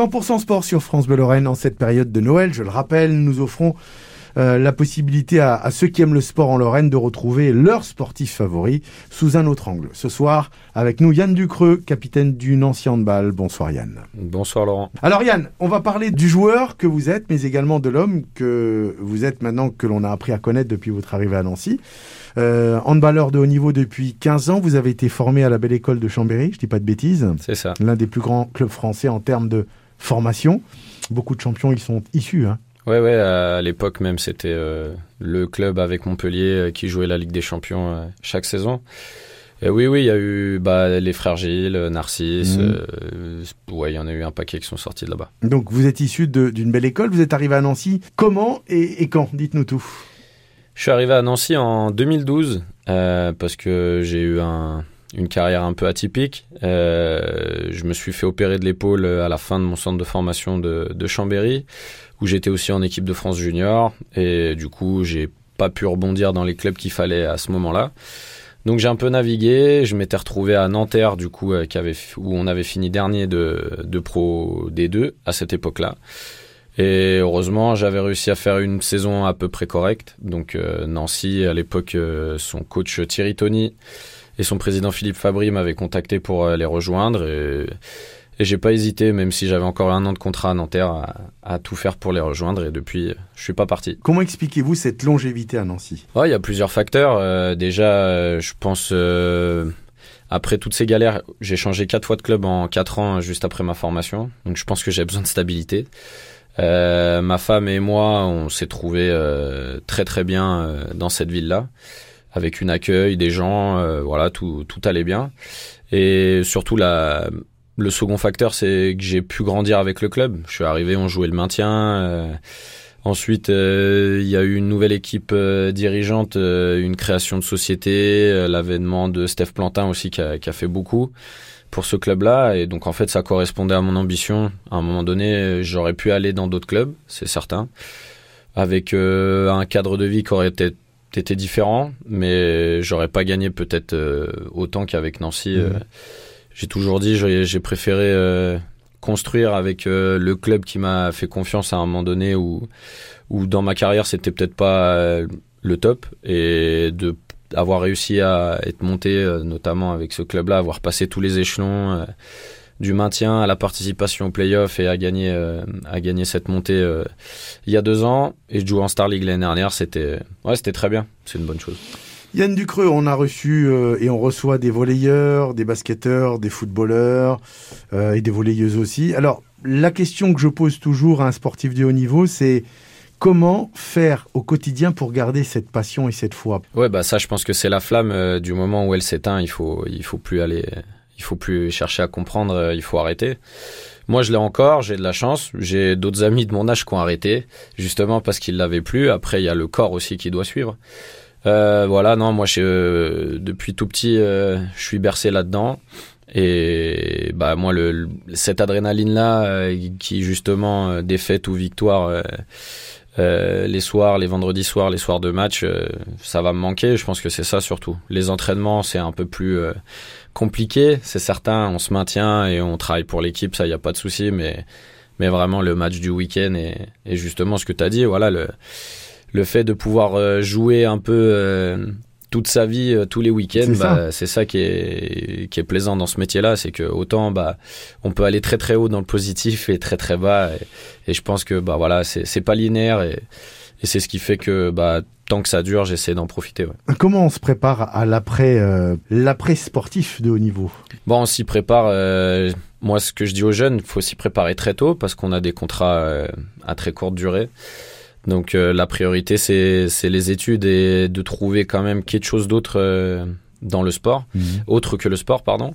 100% sport sur France Bleu Lorraine en cette période de Noël. Je le rappelle, nous offrons euh, la possibilité à, ceux qui aiment le sport en Lorraine de retrouver leur sportif favori sous un autre angle. Ce soir, avec nous, Yann Ducreux, capitaine du Nancy Handball. Bonsoir Yann. Bonsoir Laurent. Alors Yann, on va parler du joueur que vous êtes, mais également de l'homme que vous êtes maintenant, que l'on a appris à connaître depuis votre arrivée à Nancy. Euh, handballeur de haut niveau depuis 15 ans, vous avez été formé à la belle école de Chambéry, je dis pas de bêtises. C'est ça. L'un des plus grands clubs français en termes de formation. Beaucoup de champions y sont issus. Hein. Ouais, ouais, à l'époque même, c'était euh, le club avec Montpellier euh, qui jouait la Ligue des Champions euh, chaque saison. Et oui, oui, il y a eu bah, les frères Gilles, Narcisse. Mhm. ouais, il y en a eu un paquet qui sont sortis de là-bas. Donc, vous êtes issu d'une belle école. Vous êtes arrivé à Nancy. Comment et, quand? Dites-nous tout. Je suis arrivé à Nancy en 2012 parce que j'ai eu un, une carrière un peu atypique. je me suis fait opérer de l'épaule à la fin de mon centre de formation de, de Chambéry où j'étais aussi en équipe de France junior et du coup j'ai pas pu rebondir dans les clubs qu'il fallait à ce moment-là. Donc j'ai un peu navigué, je m'étais retrouvé à Nanterre du coup euh, où on avait fini dernier de, de Pro D2 à cette époque-là. Et heureusement, j'avais réussi à faire une saison à peu près correcte. Donc euh, Nancy, à l'époque, euh, son coach Thierry Tony et son président Philippe Fabry m'avaient contacté pour les rejoindre. Et et j'ai pas hésité, même si j'avais encore un an de contrat à Nanterre, à, tout faire pour les rejoindre. Et depuis, je suis pas parti. Comment expliquez-vous cette longévité à Nancy? Il y a plusieurs facteurs. Euh, déjà, euh, je pense, euh, après toutes ces galères, j'ai changé quatre fois de club en quatre ans juste après ma formation. Donc je pense que j'ai besoin de stabilité. ma femme et moi, on s'est trouvés très très bien dans cette ville-là, avec une accueil, des gens, voilà, tout, tout allait bien. Et surtout la, le second facteur, c'est que j'ai pu grandir avec le club. Je suis arrivé, on jouait le maintien. Euh, ensuite, euh, il y a eu une nouvelle équipe euh, dirigeante, une création de société, l'avènement de Steph Plantin aussi qui a, qui a fait beaucoup pour ce club-là. Et donc, en fait, ça correspondait à mon ambition. À un moment donné, j'aurais pu aller dans d'autres clubs, c'est certain, avec un cadre de vie qui aurait été, été différent, mais j'aurais pas gagné peut-être autant qu'avec Nancy. Mmh j'ai toujours dit j'ai préféré euh, construire avec euh, le club qui m'a fait confiance à un moment donné où, où dans ma carrière c'était peut-être pas euh, le top et de avoir réussi à être monté notamment avec ce club-là, avoir passé tous les échelons du maintien à la participation au playoff et à gagner à gagner cette montée il y a deux ans et de jouer en Star League l'année dernière c'était ouais très bien c'est une bonne chose Yann Ducreux, on a reçu euh, et on reçoit des volleyeurs, des basketteurs, des footballeurs euh, et des volleyeuses aussi. Alors, la question que je pose toujours à un sportif de haut niveau, c'est comment faire au quotidien pour garder cette passion et cette foi? Ouais, bah ça, je pense que c'est la flamme euh, du moment où elle s'éteint. Il faut, il faut plus aller, il faut plus chercher à comprendre. il faut arrêter. Moi, je l'ai encore, j'ai de la chance. J'ai d'autres amis de mon âge qui ont arrêté, justement parce qu'ils l'avaient plus. Après, il y a le corps aussi qui doit suivre. Euh, voilà, non, moi, je, euh, depuis tout petit, euh, je suis bercé là-dedans. Et bah moi, le, cette adrénaline-là, qui justement défaite ou victoire, les soirs, les vendredis soirs, les soirs de match, ça va me manquer. Je pense que c'est ça surtout. Les entraînements, c'est un peu plus compliqué, c'est certain. On se maintient et on travaille pour l'équipe, ça, il n'y a pas de souci. Mais mais vraiment le match du week-end et, et justement ce que tu as dit, voilà le le fait de pouvoir euh, jouer un peu euh, toute sa vie euh, tous les week-ends, bah, c'est ça qui est qui est plaisant dans ce métier-là, c'est que autant bah on peut aller très très haut dans le positif et très très bas et, je pense que bah voilà c'est c'est pas linéaire et, et c'est ce qui fait que bah tant que ça dure, j'essaie d'en profiter. Comment on se prépare à l'après l'après sportif de haut niveau? Bon, on s'y prépare. moi, ce que je dis aux jeunes, il faut s'y préparer très tôt parce qu'on a des contrats à très courte durée. Donc euh, la priorité, c'est les études et de trouver quand même quelque chose d'autre euh, dans le sport, mhm. autre que le sport, pardon.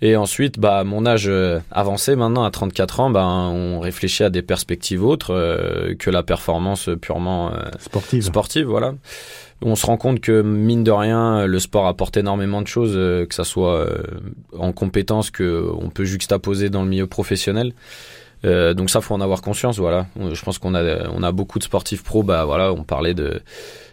Et ensuite, bah, mon âge euh, avancé maintenant, à 34 ans, bah, on réfléchit à des perspectives autres que la performance purement sportive. sportive. Voilà. On se rend compte que, mine de rien, le sport apporte énormément de choses, que ça soit en compétences qu'on peut juxtaposer dans le milieu professionnel. donc ça, faut en avoir conscience. Voilà, je pense qu'on a, on a beaucoup de sportifs pro. Bah voilà, on parlait de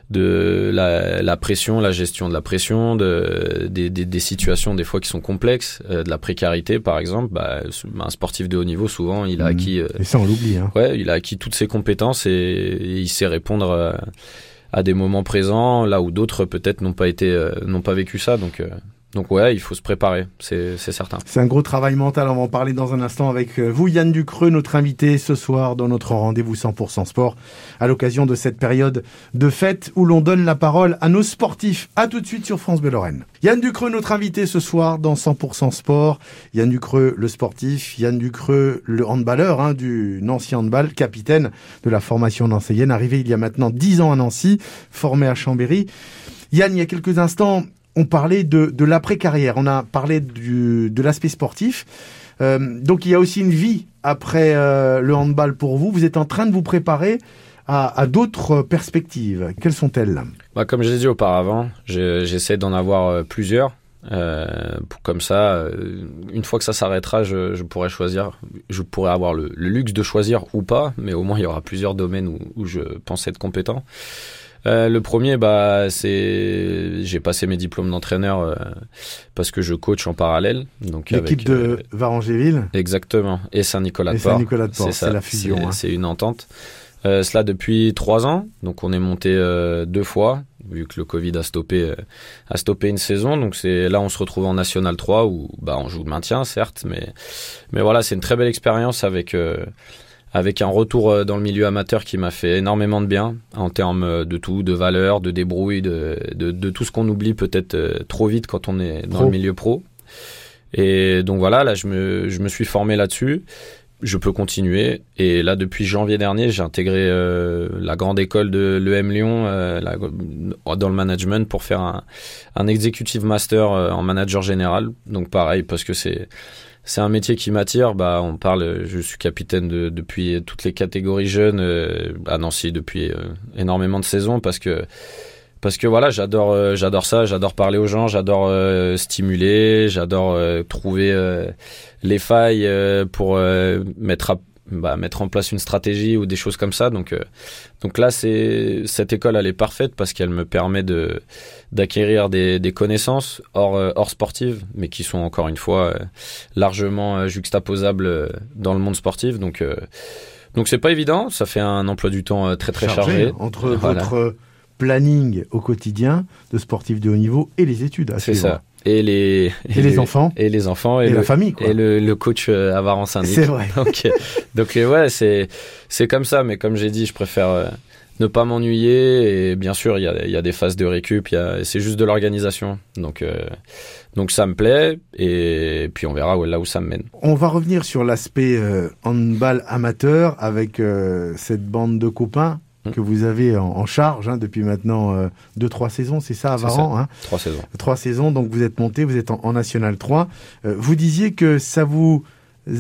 de la, la, pression, la gestion de la pression, de, des, des, des situations des fois qui sont complexes, euh, de la précarité par exemple. Bah, un sportif de haut niveau, souvent, il a mmh. acquis. Euh, et ça, on l'oublie. Hein. Ouais, il a acquis toutes ses compétences et, et il sait répondre à, à, des moments présents, là où d'autres peut-être n'ont pas été, euh, n'ont pas vécu ça. Donc, donc ouais, il faut se préparer, c'est certain. C'est un gros travail mental, on va en parler dans un instant avec euh, vous, Yann Ducreux, notre invité ce soir dans notre rendez-vous 100% sport, à l'occasion de cette période de fête où l'on donne la parole à nos sportifs. À tout de suite sur France Bleu Lorraine. Yann Ducreux, notre invité ce soir dans 100% sport. Yann Ducreux, le sportif. Yann Ducreux, le handballeur hein, du Nancy Handball, capitaine de la formation nancéienne, arrivé il y a maintenant 10 ans à Nancy, formé à Chambéry. Yann, il y a quelques instants, on parlait de, de l'après-carrière, on a parlé du, de l'aspect sportif. Euh, donc il y a aussi une vie après euh, le handball pour vous. Vous êtes en train de vous préparer à, d'autres perspectives. Quelles sont-elles? Bah, Comme je l'ai dit auparavant, j'essaie d'en avoir euh, plusieurs. Comme ça, une fois que ça s'arrêtera, je, je, pourrais choisir, je pourrais avoir le, luxe de choisir ou pas, mais au moins il y aura plusieurs domaines où je pense être compétent. Euh, le premier, bah, c'est j'ai passé mes diplômes d'entraîneur euh, parce que je coach en parallèle. Donc l'équipe de euh, Varangéville. Exactement. Et Saint-Nicolas-de-Port. Saint-Nicolas-de-Port, c'est la fusion. C'est hein. une entente. Euh, cela depuis trois ans. Donc on est monté deux fois vu que le Covid a stoppé a stoppé une saison. Donc c'est là on se retrouve en National 3 où bah on joue le maintien certes, mais mais voilà c'est une très belle expérience avec avec un retour euh, dans le milieu amateur qui m'a fait énormément de bien en termes euh, de tout, de valeur, de débrouille, de, de, de tout ce qu'on oublie peut-être euh, trop vite quand on est dans le milieu pro. Et donc voilà, là je me, je me suis formé là-dessus. Je peux continuer. Et là, depuis janvier dernier, j'ai intégré euh, la grande école de l'EM Lyon euh, la, dans le management pour faire un, un executive master en manager général. Donc pareil, parce que c'est c'est un métier qui m'attire. Bah, on parle, je suis capitaine de, depuis toutes les catégories jeunes euh, à Nancy depuis euh, énormément de saisons parce que parce que voilà, j'adore euh, j'adore ça, j'adore parler aux gens, j'adore stimuler, j'adore trouver les failles pour mettre à, bah, mettre en place une stratégie ou des choses comme ça. Donc, euh, donc là, c'est cette école, elle est parfaite parce qu'elle me permet de d'acquérir des, des, connaissances hors, euh, hors sportives, mais qui sont encore une fois euh, largement juxtaposables dans le monde sportif. Donc, donc c'est pas évident. Ça fait un emploi du temps très très chargé, entre votre planning au quotidien de sportif de haut niveau et les études. C'est ça et les et, les, enfants et les enfants et, la famille quoi. et le, le coach euh, Avaran Syndic. C'est vrai. donc euh, donc euh, ouais c'est c'est comme ça mais comme j'ai dit je préfère ne pas m'ennuyer et bien sûr il y a il y a des phases de récup il y a c'est juste de l'organisation donc donc ça me plaît et puis on verra où, là où ça me mène. On va revenir sur l'aspect handball amateur avec cette bande de copains. Que vous avez en, charge hein, depuis maintenant 2 euh, deux trois saisons, c'est ça, Avaran hein Trois saisons. Trois saisons, donc vous êtes monté, vous êtes en, National 3. Euh, vous disiez que ça vous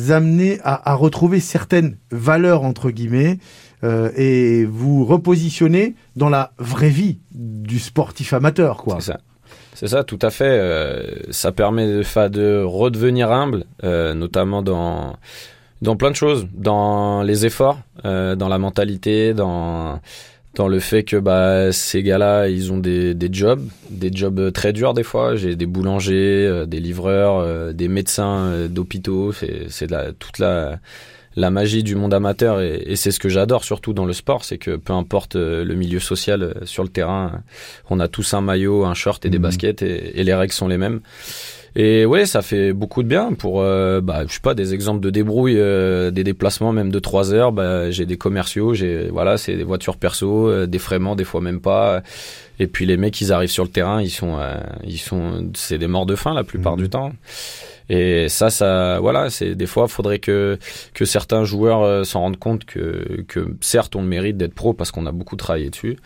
amenait à, à retrouver certaines valeurs entre guillemets euh, et vous repositionner dans la vraie vie du sportif amateur, quoi. C'est ça. C'est ça, tout à fait. Euh, ça permet de, de redevenir humble, euh, notamment dans dans plein de choses, dans les efforts, euh, dans la mentalité, dans dans le fait que bah ces gars-là, ils ont des, des jobs, des jobs très durs des fois. J'ai des boulangers, euh, des livreurs, euh, des médecins euh, d'hôpitaux. C'est c'est toute la la magie du monde amateur et, et c'est ce que j'adore surtout dans le sport, c'est que peu importe le milieu social sur le terrain, on a tous un maillot, un short et des mmh. baskets et, et les règles sont les mêmes. Et ouais, ça fait beaucoup de bien pour, euh, bah, je sais pas, des exemples de débrouille, euh, des déplacements même de 3 heures. Bah, j'ai des commerciaux, j'ai, voilà, c'est des voitures perso, euh, des fraiements, des fois même pas. Et puis les mecs, ils arrivent sur le terrain, ils sont, euh, ils sont, c'est des morts de faim la plupart mmh. du temps. Et ça, ça, voilà, c'est des fois, faudrait que que certains joueurs euh, s'en rendent compte que que certes, on le mérite d'être pro parce qu'on a beaucoup travaillé dessus,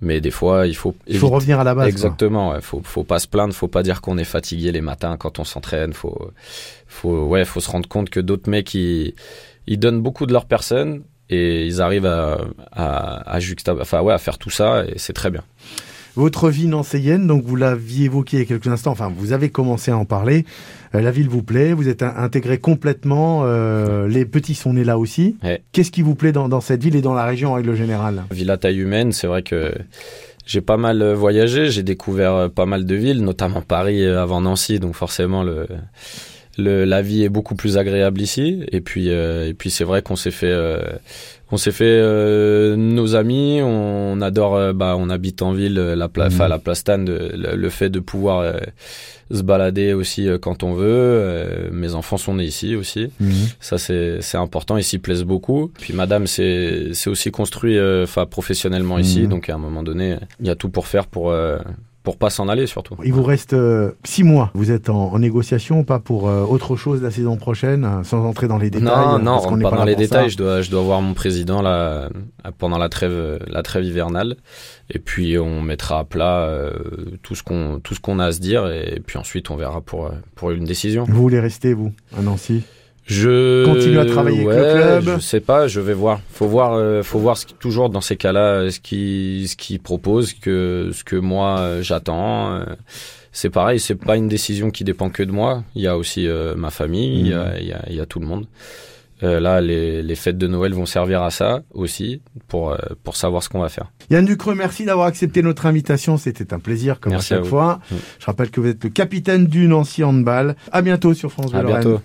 mais des fois, il faut il faut revenir à la base. Exactement, ouais, faut faut pas se plaindre, faut pas dire qu'on est fatigué les matins quand on s'entraîne, faut faut ouais, faut se rendre compte que d'autres mecs ils ils donnent beaucoup de leur personne et ils arrivent à à, à enfin ouais, à faire tout ça et c'est très bien. Votre vie nancéienne, donc vous l'aviez évoqué il y a quelques instants, enfin vous avez commencé à en parler. Euh, la ville vous plaît, vous êtes intégré complètement, euh, les petits sont nés là aussi. Qu'est-ce qui vous plaît dans, dans, cette ville et dans la région en règle générale? Ville à taille humaine, c'est vrai que j'ai pas mal voyagé, j'ai découvert pas mal de villes, notamment Paris avant Nancy, donc forcément le le, la vie est beaucoup plus agréable ici. Et puis, euh, et puis c'est vrai qu'on s'est fait, euh, on s'est fait euh, nos amis. On, adore, bah, on habite en ville, la, pla mmh. la plastane, le, le, fait de pouvoir se balader aussi quand on veut. mes enfants sont nés ici aussi. Mmh. Ça, c'est, c'est important. Ici, plaisent beaucoup. Puis, madame, c'est, c'est aussi construit, enfin, professionnellement ici. Mmh. Donc, à un moment donné, il y a tout pour faire pour pour pas s'en aller surtout. Il vous reste euh, six mois. Vous êtes en, négociation, pas pour euh, autre chose la saison prochaine, hein, sans entrer dans les détails. Non, non, on pas, pas dans les détails. Je dois, je dois voir mon président là pendant la trêve, la trêve hivernale, et puis on mettra à plat euh, tout ce qu'on, tout ce qu'on a à se dire, et puis ensuite on verra pour pour une décision. Vous voulez rester vous à Nancy? Je continue à travailler avec le club. Je sais pas, je vais voir. Faut voir, euh, faut voir ce qui, toujours dans ces cas-là ce qui ce qui propose que ce que moi euh, j'attends. Euh, c'est pareil, c'est pas une décision qui dépend que de moi. Il y a aussi ma famille, il, y a, mhm. il, y a, il, y a, tout le monde. là, les, les, fêtes de Noël vont servir à ça aussi pour pour savoir ce qu'on va faire. Yann Ducreux, merci d'avoir accepté notre invitation. C'était un plaisir comme à chaque fois. Mm. Je rappelle que vous êtes le capitaine du Nancy Handball. À bientôt sur France Bleu À bientôt.